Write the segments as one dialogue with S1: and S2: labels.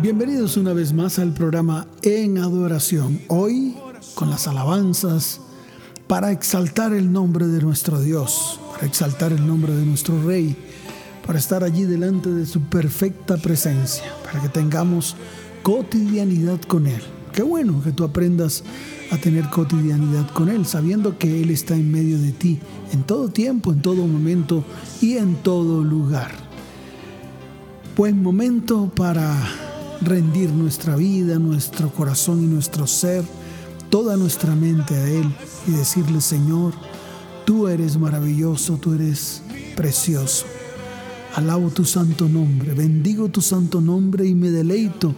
S1: Bienvenidos una vez más al programa En Adoración. Hoy con las alabanzas para exaltar el nombre de nuestro Dios, para exaltar el nombre de nuestro Rey, para estar allí delante de su perfecta presencia, para que tengamos cotidianidad con Él. Qué bueno que tú aprendas a tener cotidianidad con Él, sabiendo que Él está en medio de ti, en todo tiempo, en todo momento y en todo lugar. Buen momento para rendir nuestra vida, nuestro corazón y nuestro ser, toda nuestra mente a Él y decirle, Señor, tú eres maravilloso, tú eres precioso. Alabo tu santo nombre, bendigo tu santo nombre y me deleito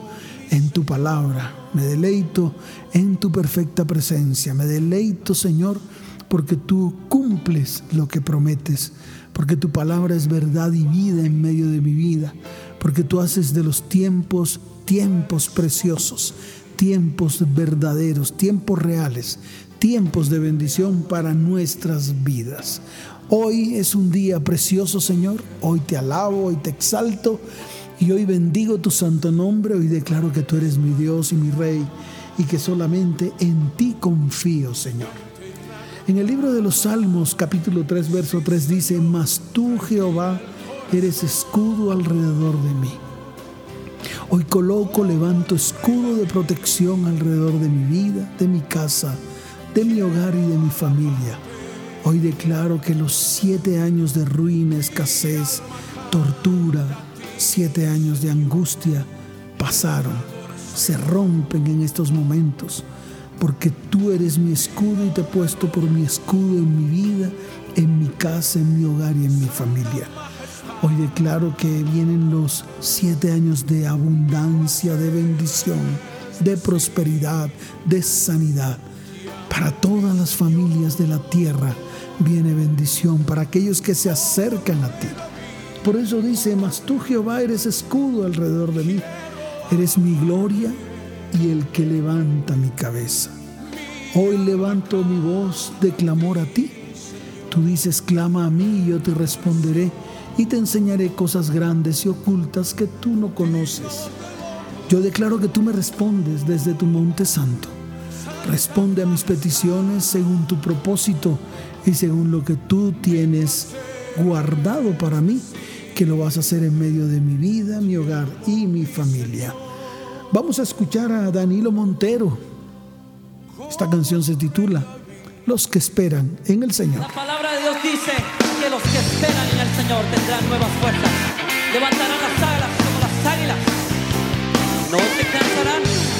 S1: en tu palabra, me deleito en tu perfecta presencia, me deleito, Señor, porque tú cumples lo que prometes, porque tu palabra es verdad y vida en medio de mi vida, porque tú haces de los tiempos tiempos preciosos, tiempos verdaderos, tiempos reales, tiempos de bendición para nuestras vidas. Hoy es un día precioso, Señor. Hoy te alabo, hoy te exalto y hoy bendigo tu santo nombre. Hoy declaro que tú eres mi Dios y mi Rey y que solamente en ti confío, Señor. En el libro de los Salmos, capítulo 3, verso 3 dice, Mas tú, Jehová, eres escudo alrededor de mí. Hoy coloco, levanto escudo de protección alrededor de mi vida, de mi casa, de mi hogar y de mi familia. Hoy declaro que los siete años de ruina, escasez, tortura, siete años de angustia pasaron, se rompen en estos momentos, porque tú eres mi escudo y te he puesto por mi escudo en mi vida, en mi casa, en mi hogar y en mi familia. Hoy declaro que vienen los siete años de abundancia, de bendición, de prosperidad, de sanidad. Para todas las familias de la tierra viene bendición, para aquellos que se acercan a ti. Por eso dice, mas tú Jehová eres escudo alrededor de mí, eres mi gloria y el que levanta mi cabeza. Hoy levanto mi voz de clamor a ti. Tú dices, clama a mí y yo te responderé y te enseñaré cosas grandes y ocultas que tú no conoces. Yo declaro que tú me respondes desde tu monte santo. Responde a mis peticiones según tu propósito y según lo que tú tienes guardado para mí, que lo vas a hacer en medio de mi vida, mi hogar y mi familia. Vamos a escuchar a Danilo Montero. Esta canción se titula Los que esperan en el Señor.
S2: La palabra de Dios dice Señor tendrán nuevas fuerzas. Levantarán las alas como las águilas. No te cansarán.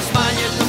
S2: No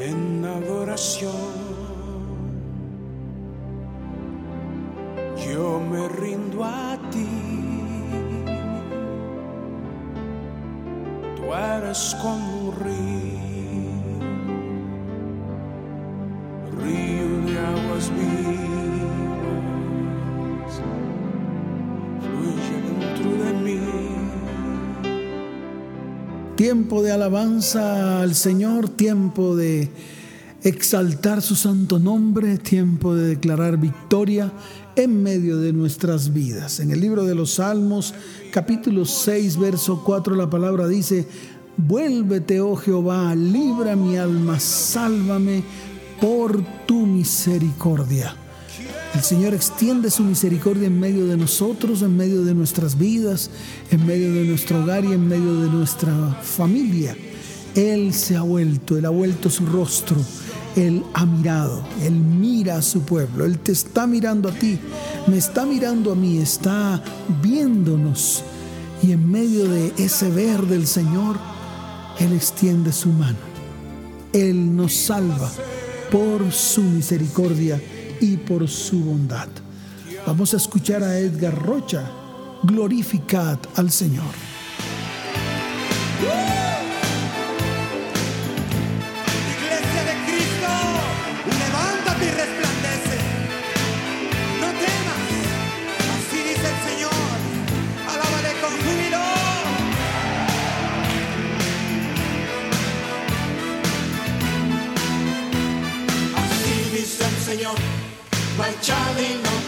S2: en
S3: adoración. Yo me rindo a ti. Tú eres como
S1: Tiempo de alabanza al Señor, tiempo de exaltar su santo nombre, tiempo de declarar victoria en medio de nuestras vidas. En el libro de los Salmos, capítulo 6, verso 4, la palabra dice, vuélvete, oh Jehová, libra mi alma, sálvame por tu misericordia. El Señor extiende su misericordia en medio de nosotros, en medio de nuestras vidas, en medio de nuestro hogar y en medio de nuestra familia. Él se ha vuelto, Él ha vuelto su rostro, Él ha mirado, Él mira a su pueblo, Él te está mirando a ti, me está mirando a mí, está viéndonos. Y en medio de ese ver del Señor, Él extiende su mano. Él nos salva por su misericordia y por su bondad. Vamos a escuchar a Edgar Rocha. Glorificad al Señor.
S4: Marchad y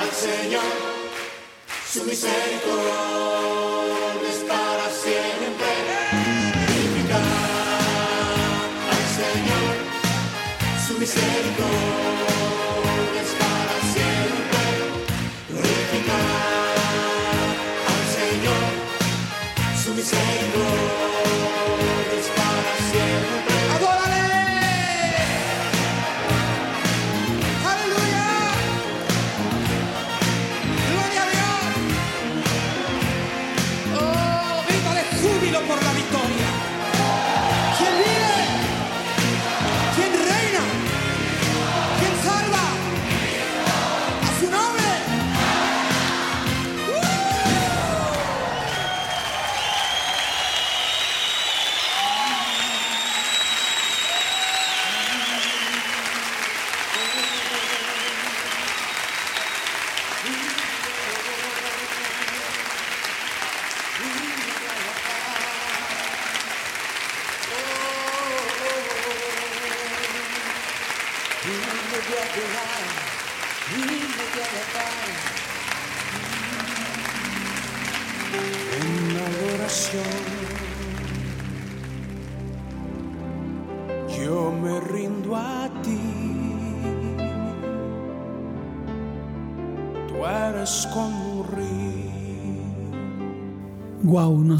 S4: Al Señor, su misericordia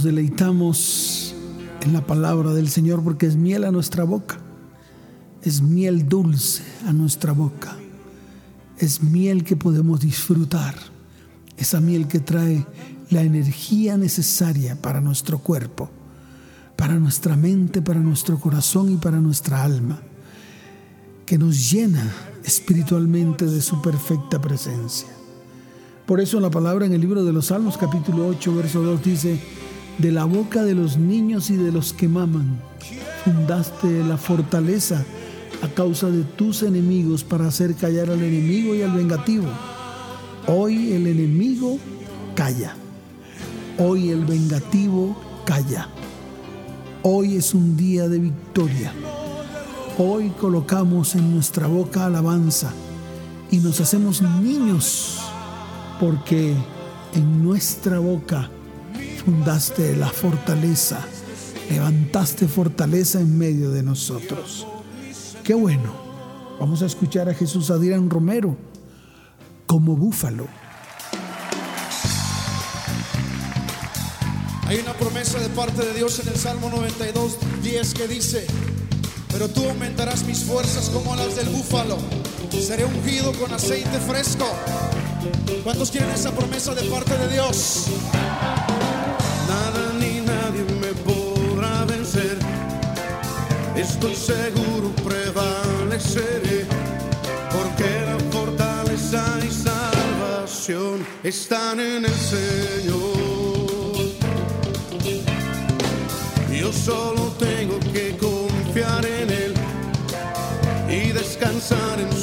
S1: deleitamos en la palabra del Señor porque es miel a nuestra boca. Es miel dulce a nuestra boca. Es miel que podemos disfrutar. Esa miel que trae la energía necesaria para nuestro cuerpo, para nuestra mente, para nuestro corazón y para nuestra alma. Que nos llena espiritualmente de su perfecta presencia. Por eso la palabra en el libro de los Salmos capítulo 8 verso 2 dice, de la boca de los niños y de los que maman, fundaste la fortaleza a causa de tus enemigos para hacer callar al enemigo y al vengativo. Hoy el enemigo calla. Hoy el vengativo calla. Hoy es un día de victoria. Hoy colocamos en nuestra boca alabanza y nos hacemos niños porque en nuestra boca fundaste la fortaleza, levantaste fortaleza en medio de nosotros. Qué bueno. Vamos a escuchar a Jesús Adrián Romero como búfalo.
S5: Hay una promesa de parte de Dios en el Salmo 92, 10 que dice, pero tú aumentarás mis fuerzas como las del búfalo, seré ungido con aceite fresco. ¿Cuántos quieren esa promesa de parte de Dios?
S6: estoy seguro prevaleceré, porque la fortaleza y salvación están en el Señor. Yo solo tengo que confiar en Él y descansar en su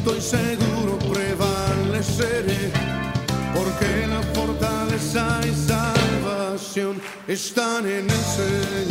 S6: estoy seguro prevaleceré, porque la fortaleza y salvación están en el Señor.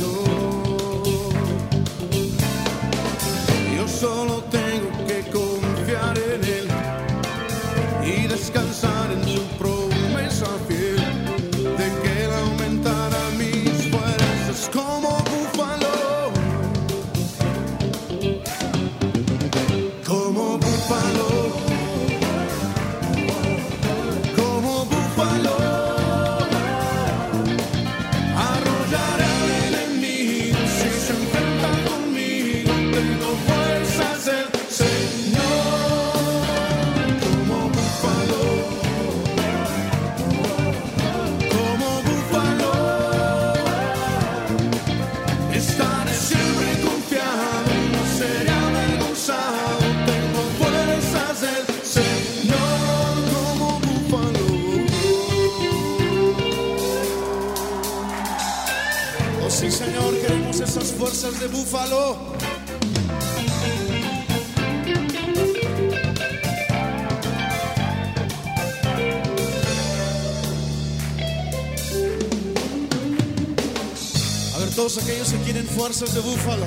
S5: aquellos que quieren fuerzas de búfalo.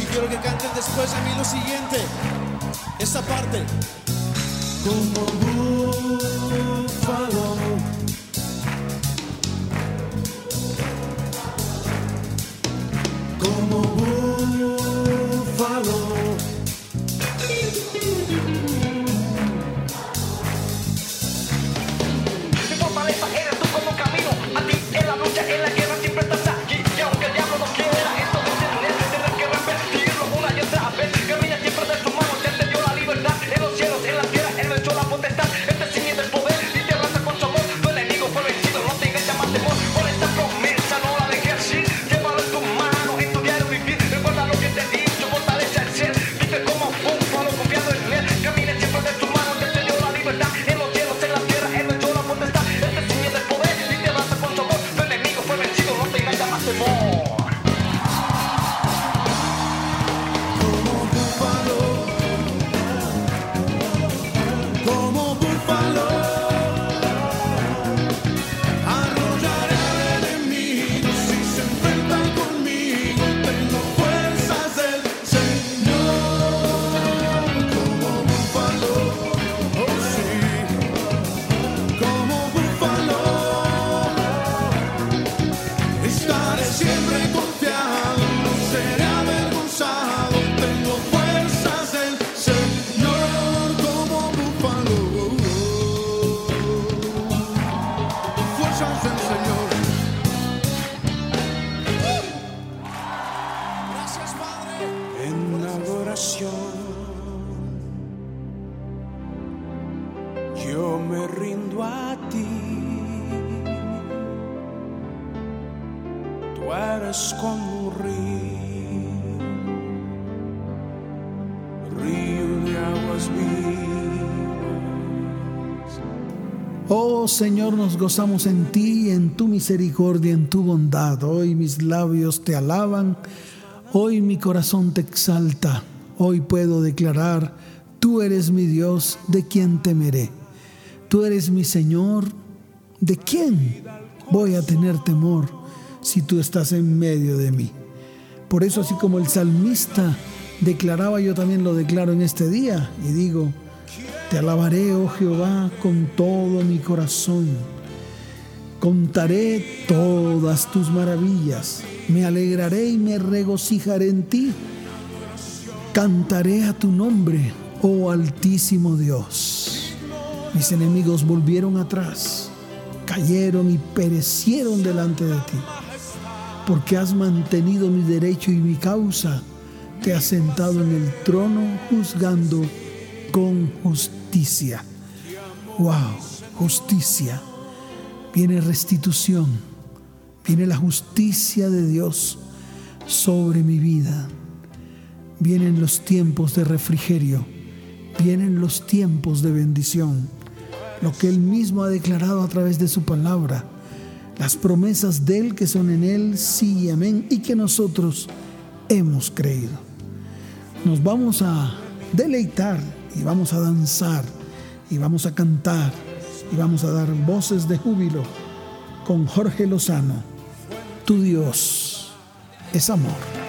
S5: Y quiero que canten después de mí lo siguiente. Esta parte.
S6: Como Señor,
S1: nos gozamos en ti, en tu misericordia, en tu bondad. Hoy mis labios te alaban, hoy mi corazón te exalta. Hoy puedo declarar, tú eres mi Dios, de quien temeré. Tú eres mi Señor, ¿de quién voy a tener temor si tú estás en medio de mí? Por eso así como el salmista declaraba, yo también lo declaro en este día y digo, te alabaré, oh Jehová, con todo mi corazón. Contaré todas tus maravillas. Me alegraré y me regocijaré en ti. Cantaré a tu nombre, oh altísimo Dios. Mis enemigos volvieron atrás, cayeron y perecieron delante de ti. Porque has mantenido mi derecho y mi causa. Te has sentado en el trono juzgando con justicia. Wow, justicia. Viene restitución. Viene la justicia de Dios sobre mi vida. Vienen los tiempos de refrigerio. Vienen los tiempos de bendición. Lo que Él mismo ha declarado a través de su palabra. Las promesas de Él que son en Él, sí y amén, y que nosotros hemos creído. Nos vamos a deleitar y vamos a danzar y vamos a cantar y vamos a dar voces de júbilo con Jorge Lozano. Tu Dios es amor.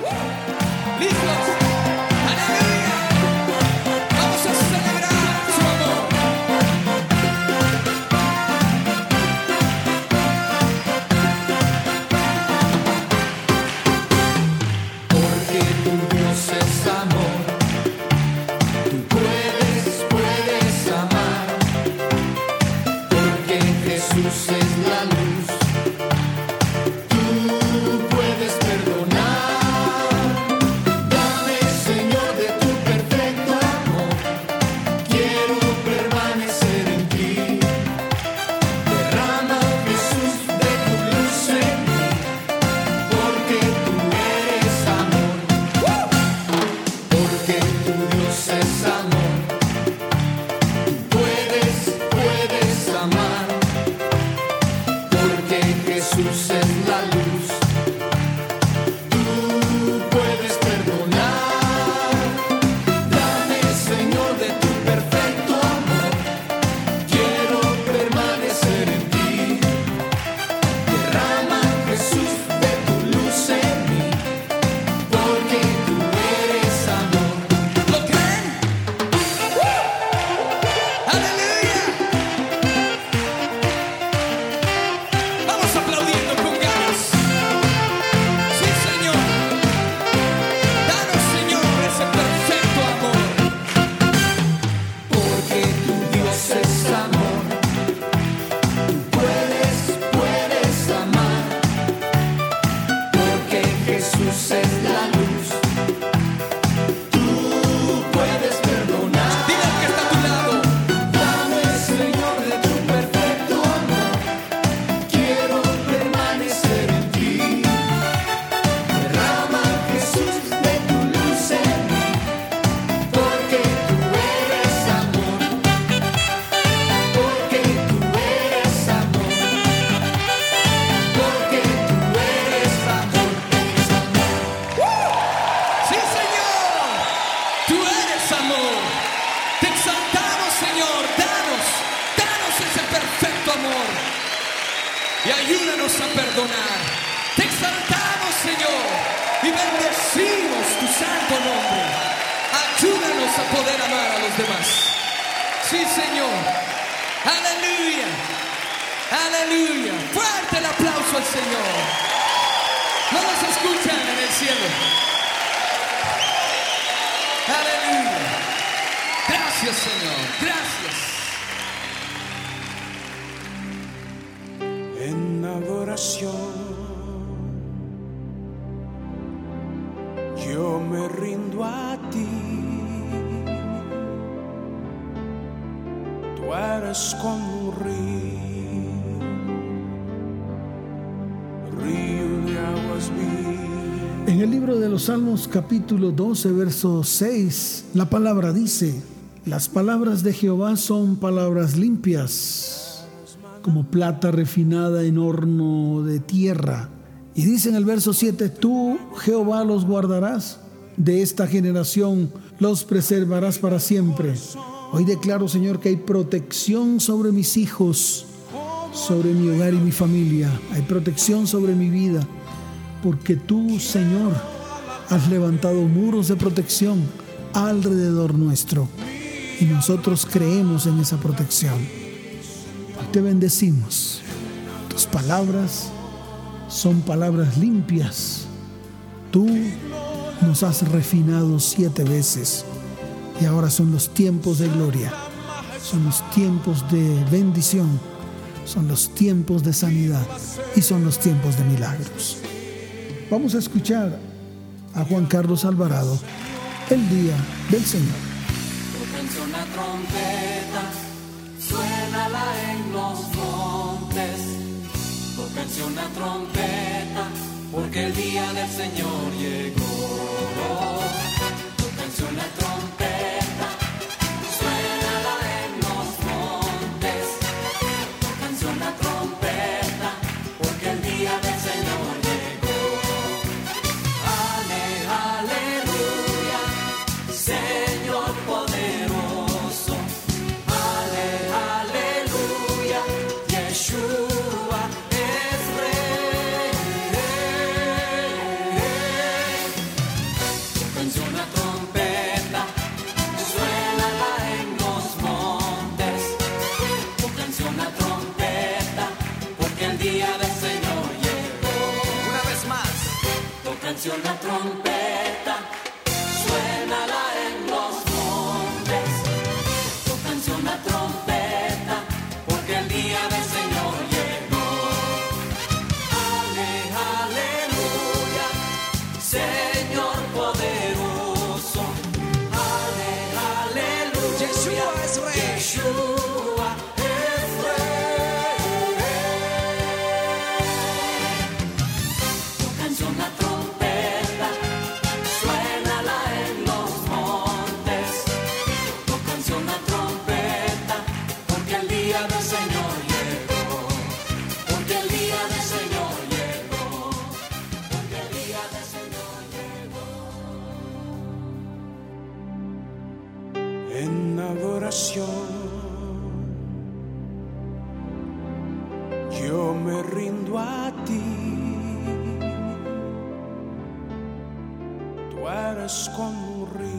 S7: Santo nombre. Ayúdanos a poder amar a los demás. Sí, Señor. Aleluya. Aleluya. Fuerte el aplauso al Señor. No nos escuchan en el cielo. Aleluya. Gracias, Señor. Gracias.
S3: en adoración. Me rindo a ti. Tú eres como un río, río de aguas vivas.
S1: En el libro de los Salmos capítulo 12, verso 6, la palabra dice, las palabras de Jehová son palabras limpias, como plata refinada en horno de tierra. Y dice en el verso 7, tú Jehová los guardarás, de esta generación los preservarás para siempre. Hoy declaro, Señor, que hay protección sobre mis hijos, sobre mi hogar y mi familia. Hay protección sobre mi vida porque tú, Señor, Has levantado muros de protección alrededor nuestro y nosotros creemos en esa protección. Te bendecimos. Tus palabras son palabras limpias. Tú nos has refinado siete veces y ahora son los tiempos de gloria, son los tiempos de bendición, son los tiempos de sanidad y son los tiempos de milagros. Vamos a escuchar a Juan Carlos Alvarado
S2: el día del Señor. Porque el día del Señor llegó. Trump.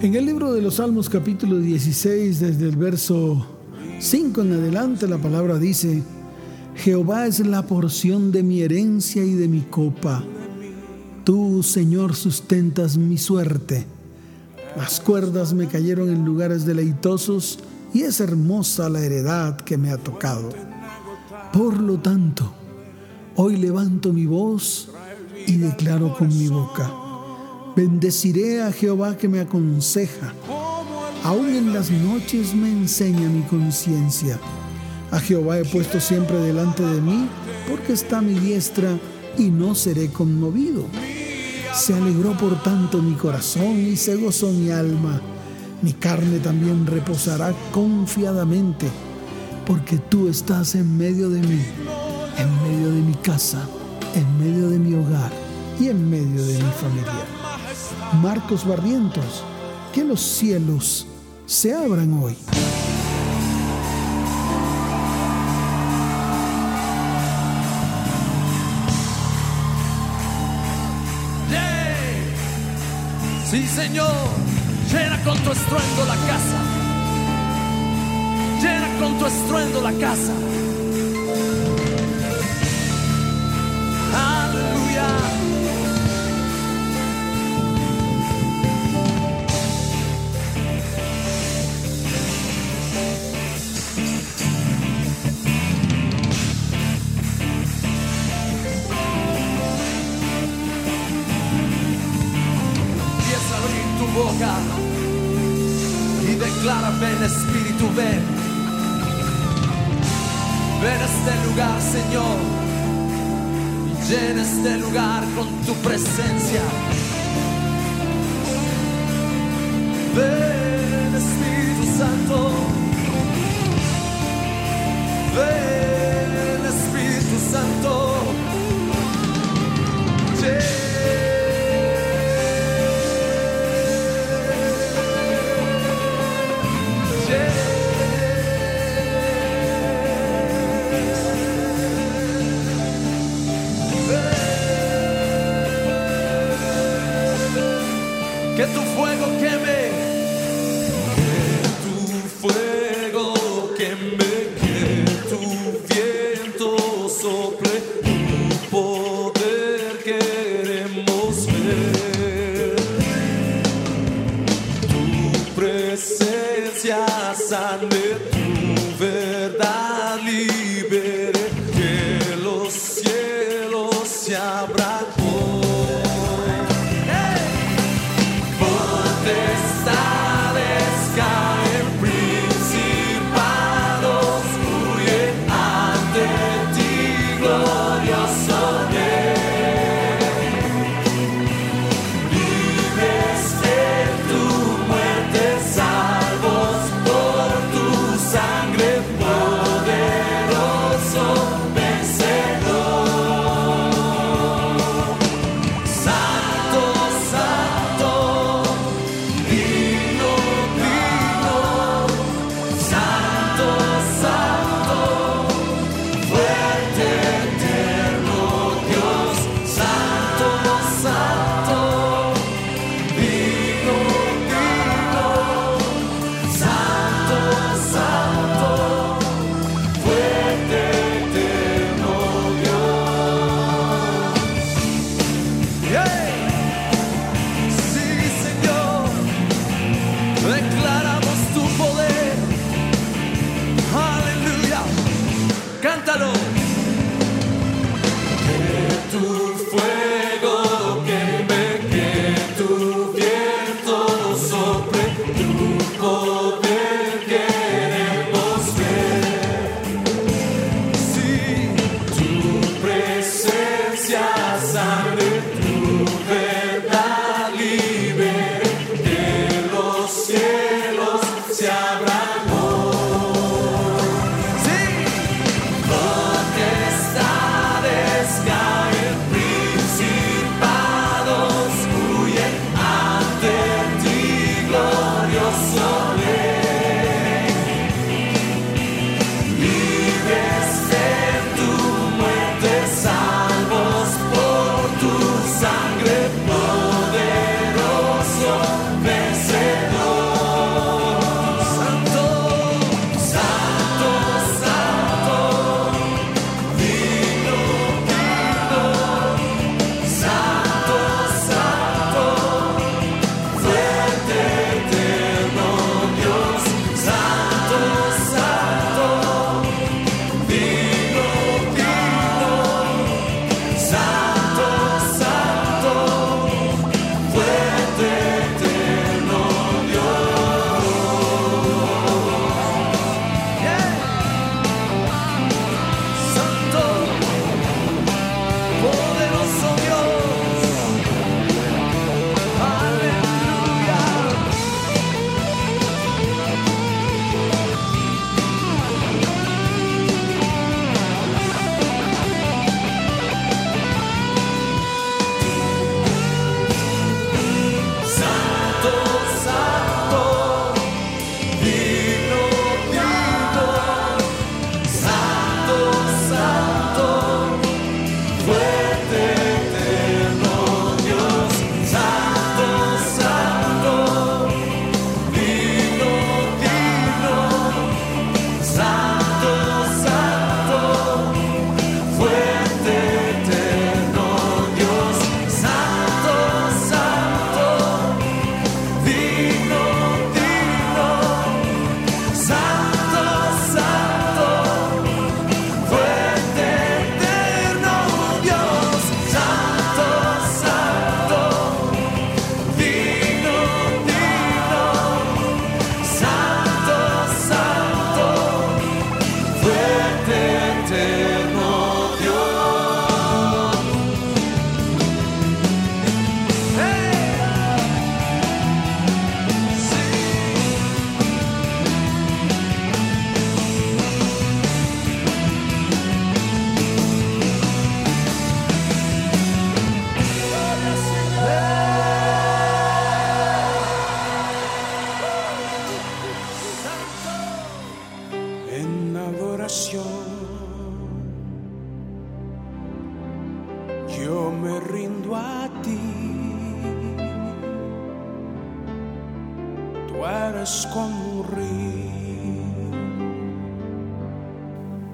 S2: En el
S1: libro de los Salmos capítulo 16, desde el verso 5 en adelante, la palabra dice, Jehová es la porción de mi herencia y de mi copa. Tú, Señor, sustentas mi suerte. Las cuerdas me cayeron en lugares deleitosos y es hermosa la heredad que me ha tocado. Por lo tanto, hoy levanto mi voz y declaro con mi boca. Bendeciré a Jehová que me aconseja. Aún en las noches me enseña mi conciencia. A Jehová he puesto siempre delante de mí, porque está mi diestra y no seré conmovido. Se alegró por tanto mi corazón y se gozó mi alma. Mi carne también reposará confiadamente, porque tú estás en medio de mí, en medio de mi casa, en medio de mi hogar y en medio de mi familia. Marcos Barrientos, que los cielos se abran hoy.
S2: Sí, Señor, llena con tu estruendo la casa. Llena con tu estruendo la casa. Y declara, ven Espíritu, ven. Ven a este lugar, Señor, y llena este lugar con tu presencia. Ven Espíritu Santo. Ven Espíritu Santo.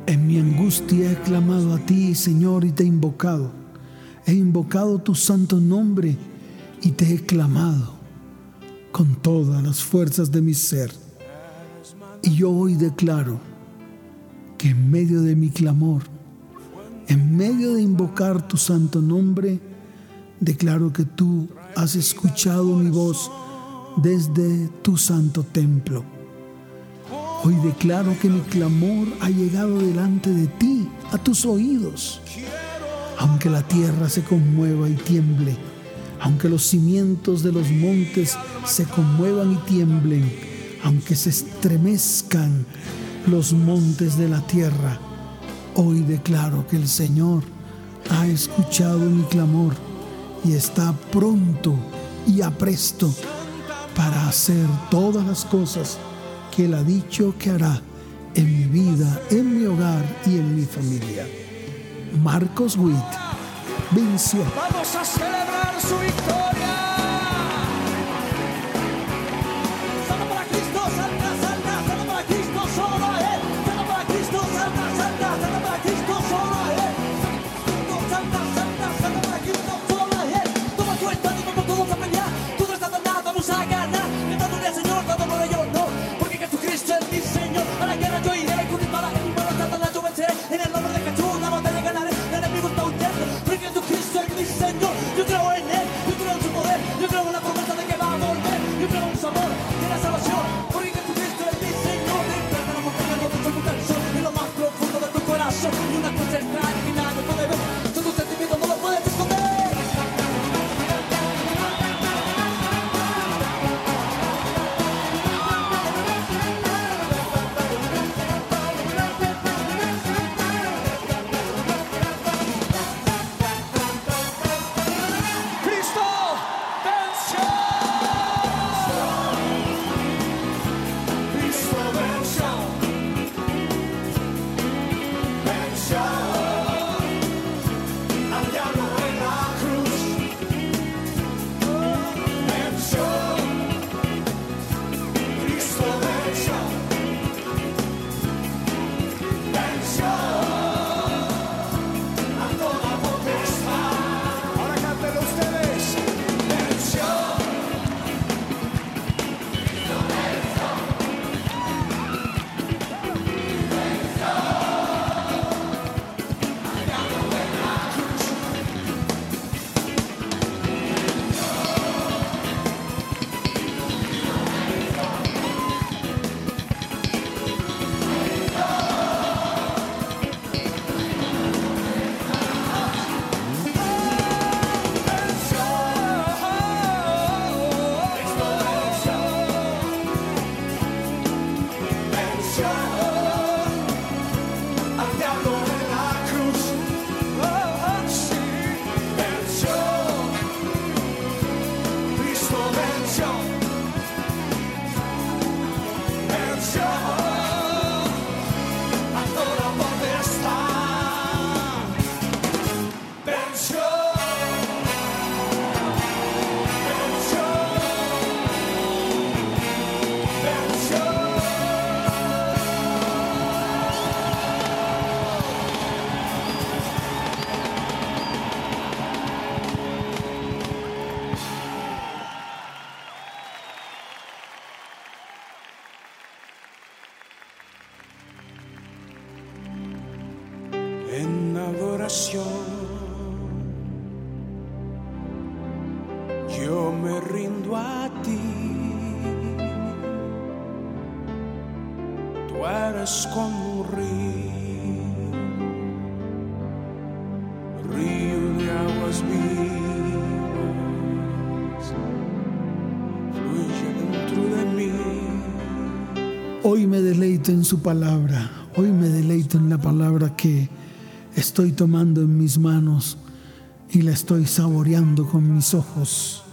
S2: En
S1: mi angustia angustia he clamado a ti, Señor, y te he invocado. He invocado tu santo nombre y te he clamado con todas las fuerzas de mi ser. Y yo hoy declaro que en medio de mi clamor, en medio de invocar tu santo nombre, declaro que tú has escuchado mi voz desde tu santo templo. Hoy declaro que mi clamor ha llegado delante de ti, a tus oídos. Aunque la tierra se conmueva y tiemble, aunque los cimientos de los montes se conmuevan y tiemblen, aunque se estremezcan los montes de la tierra, hoy declaro que el Señor ha escuchado mi clamor y está pronto y apresto para hacer todas las cosas que Él ha dicho que hará en mi vida, en mi hogar y en mi familia. Marcos Witt venció.
S8: Vamos a celebrar su victoria. En su
S1: palabra. Hoy me deleito en la palabra que estoy tomando en mis manos y la estoy saboreando con mis ojos.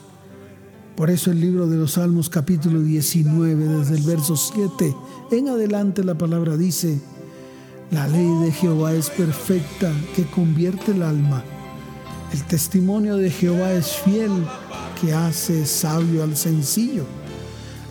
S1: Por eso el libro de los Salmos capítulo 19, desde el verso 7 en adelante la palabra dice, la ley de Jehová es perfecta que convierte el alma. El testimonio de Jehová es fiel que hace sabio al sencillo.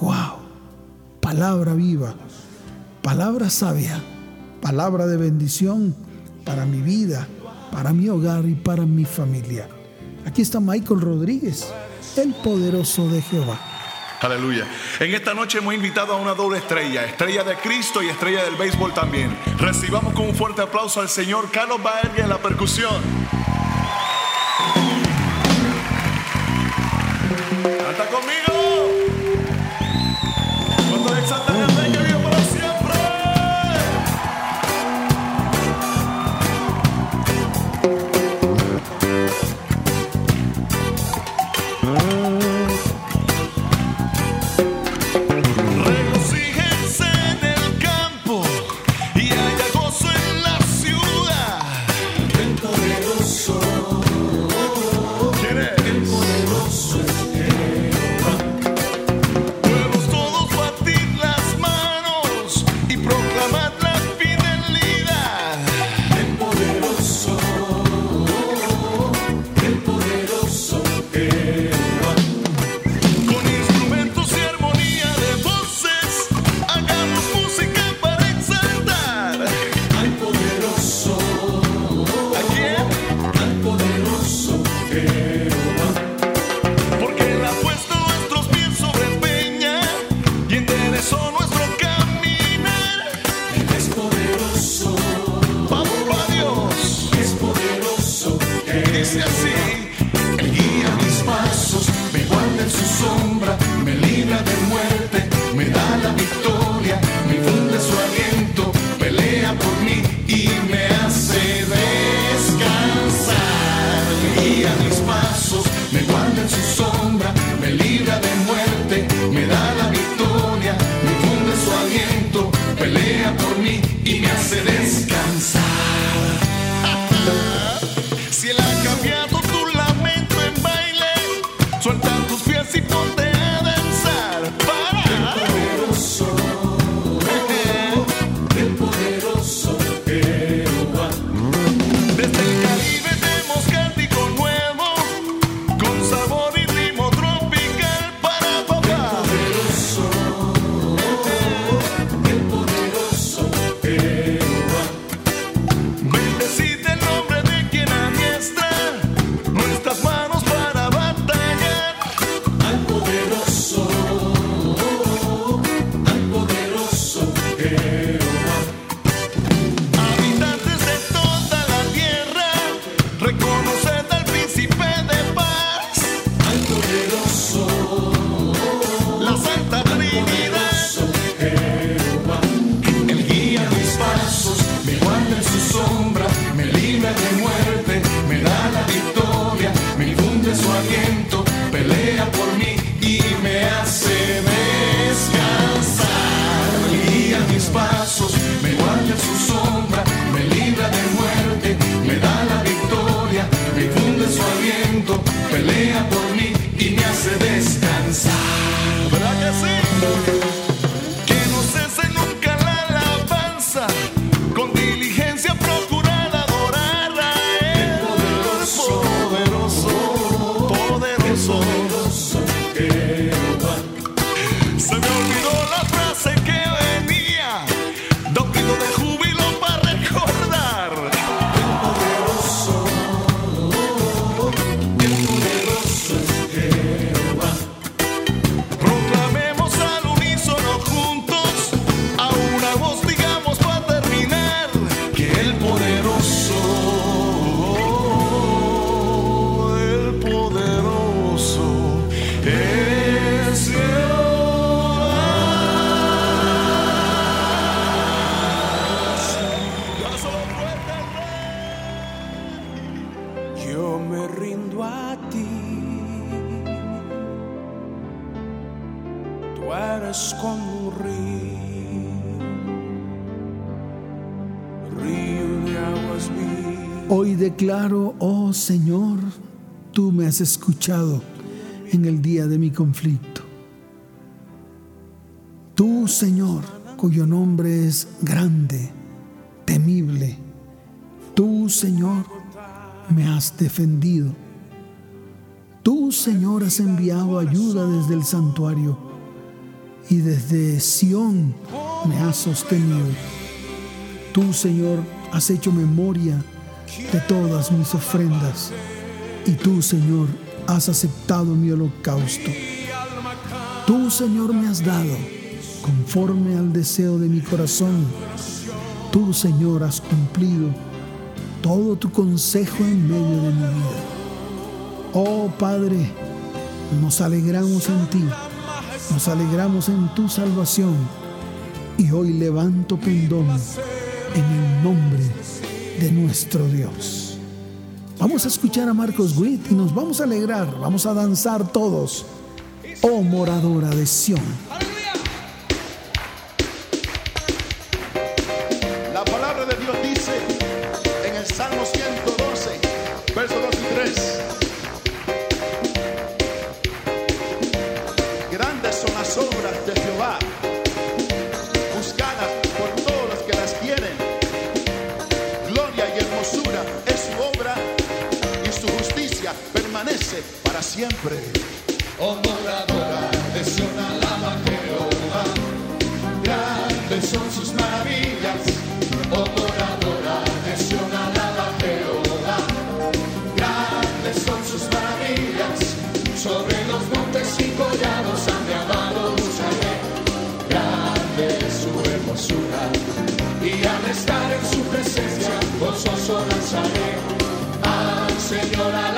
S1: ¡Wow! Palabra viva, palabra sabia, palabra de bendición para mi vida, para mi hogar y para mi familia. Aquí está Michael Rodríguez, el poderoso de Jehová.
S9: Aleluya. En esta noche hemos invitado a una doble estrella, estrella de Cristo y estrella del béisbol también. Recibamos con un fuerte aplauso al señor Carlos Baerga en la percusión. ¡Canta conmigo!
S1: Declaro, oh Señor, tú me has escuchado en el día de mi conflicto. Tú, Señor, cuyo nombre es grande, temible. Tú, Señor, me has defendido. Tú, Señor, has enviado ayuda desde el santuario y desde Sión me has sostenido. Tú, Señor, has hecho memoria de todas mis ofrendas y tú, Señor, has aceptado mi holocausto. Tú, Señor, me has dado conforme al deseo de mi corazón. Tú, Señor, has cumplido todo tu consejo en medio de mi vida. Oh Padre, nos alegramos en ti, nos alegramos en tu salvación y hoy levanto pendón en el nombre de nuestro Dios. Vamos a escuchar a Marcos Witt y nos vamos a alegrar, vamos a danzar todos. Oh moradora de Sión.
S6: Siempre.
S4: Moradora de Sion, alaba Jehová. Grandes son sus maravillas. Moradora de Sion, alaba Jehová. Grandes son sus maravillas. Sobre los montes y collados a mi amado. Grande su hermosura. Y al estar en su presencia, gozoso danzaré. Al Señor alabaré.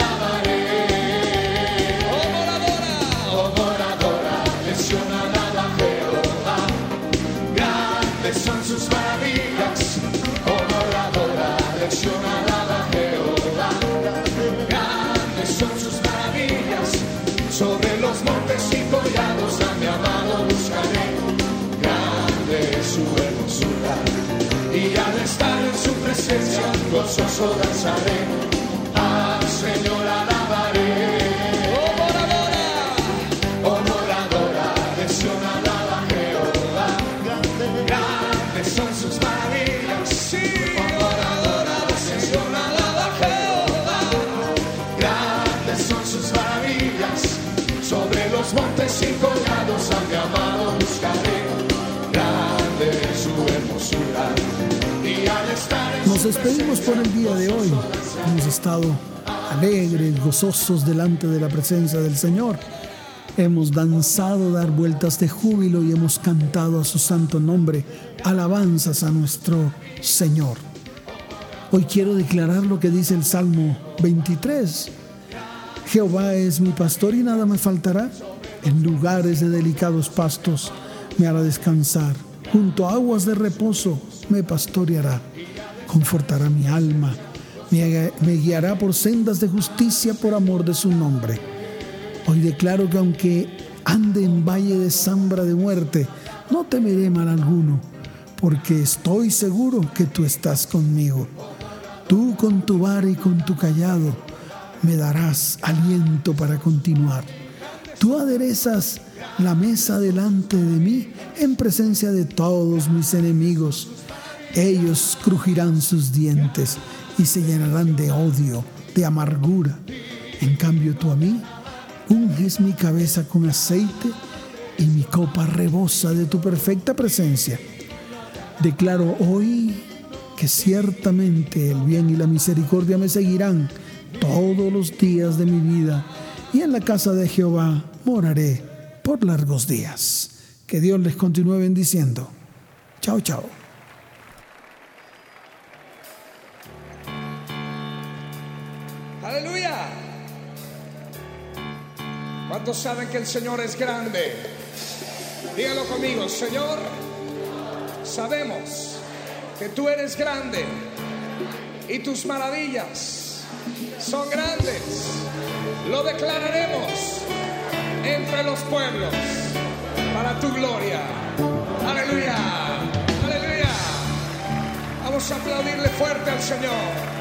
S4: Gozoso
S1: Nos despedimos por el día de hoy. Hemos estado alegres, gozosos delante de la presencia del Señor. Hemos danzado, dar vueltas de júbilo y hemos cantado a su santo nombre alabanzas a nuestro Señor. Hoy quiero declarar lo que dice el Salmo 23. Jehová es mi pastor y nada me faltará. En lugares de delicados pastos me hará descansar. Junto a aguas de reposo me pastoreará. Confortará mi alma. Me, guiará por sendas de justicia por amor de su nombre. Hoy declaro que aunque ande en valle de sombra de muerte, no temeré mal alguno, porque estoy seguro que tú estás conmigo. Tú con tu vara y con tu callado me darás aliento para continuar. Tú aderezas la mesa delante de mí en presencia de todos mis enemigos. Ellos crujirán sus dientes y se llenarán de odio, de amargura. En cambio tú a mí unges mi cabeza con aceite y mi copa rebosa de tu perfecta presencia. Declaro hoy que ciertamente el bien y la misericordia me seguirán todos los días de mi vida y en la casa de Jehová moraré por largos días. Que Dios les continúe bendiciendo. Chao, chao.
S10: Aleluya. ¿Cuántos saben que el Señor es grande? Dígalo conmigo, Señor, sabemos que tú eres grande y tus maravillas son grandes. Lo declararemos entre los pueblos para tu gloria. Aleluya. Aleluya. Vamos a aplaudirle fuerte al Señor.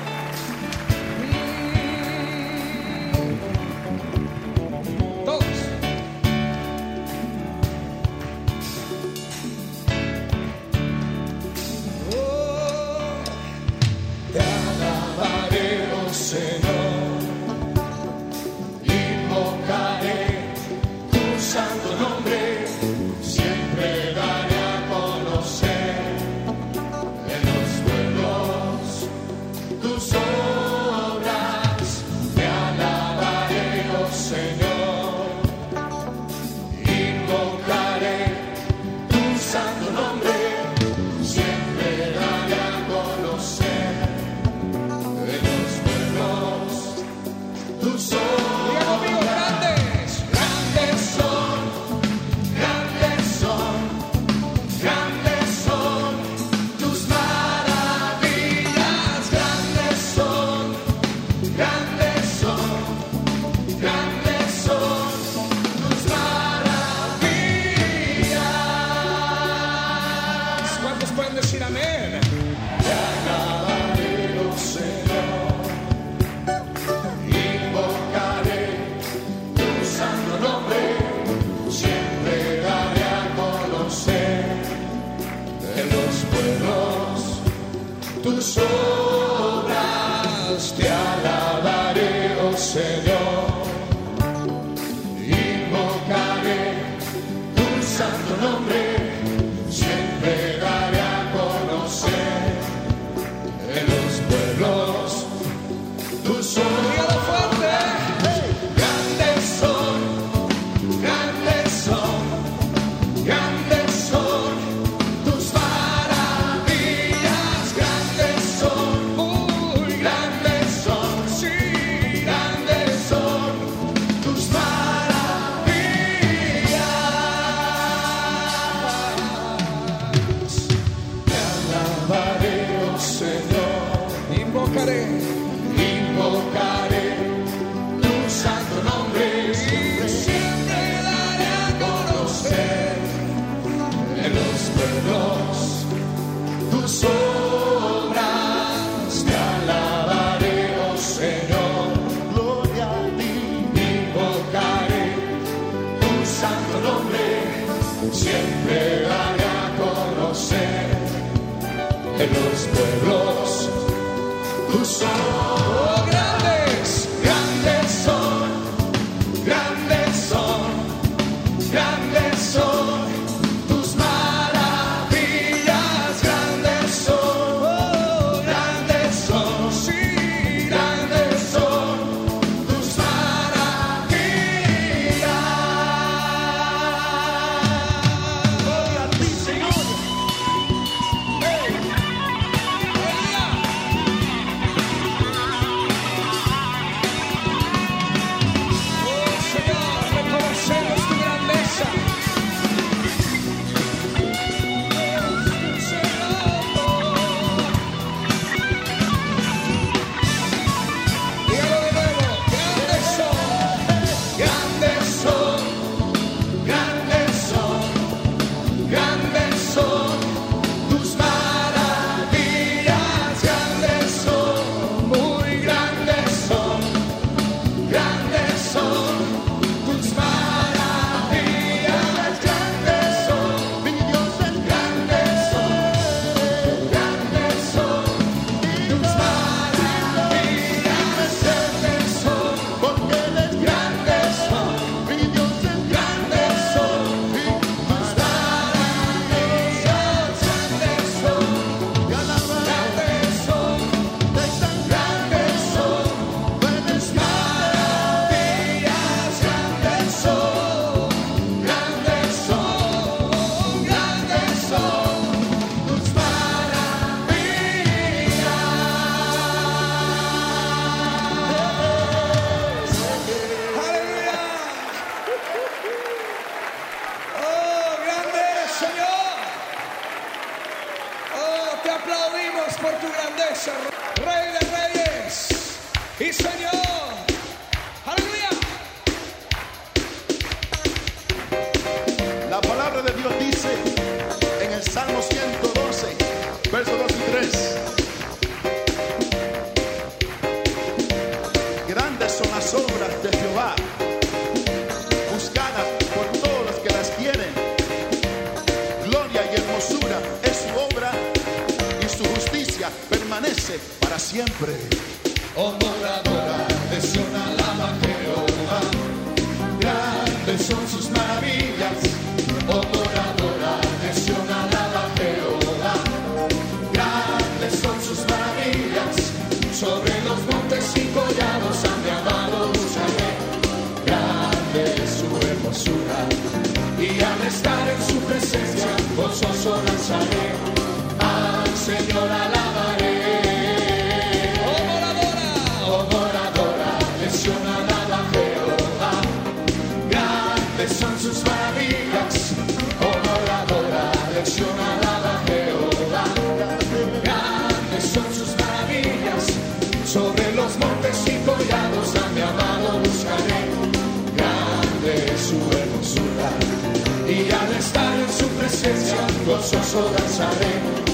S4: Presencia, gozoso danzaré. Al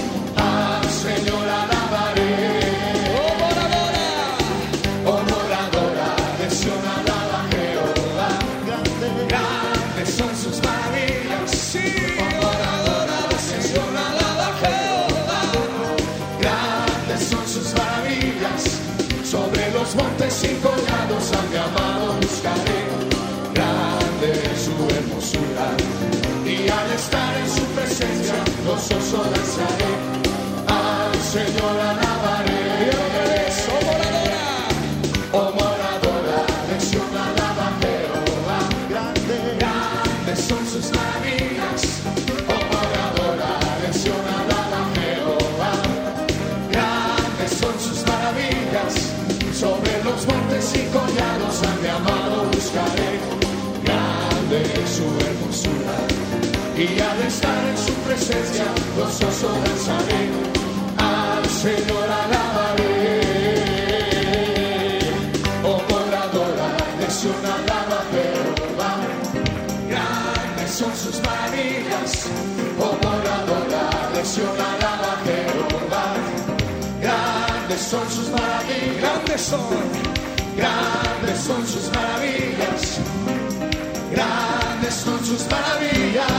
S4: son sus maravillas, como adorar, leccionar a la Jehová. Grandes son sus maravillas,
S10: grandes son,
S4: grandes son sus maravillas, grandes son sus maravillas.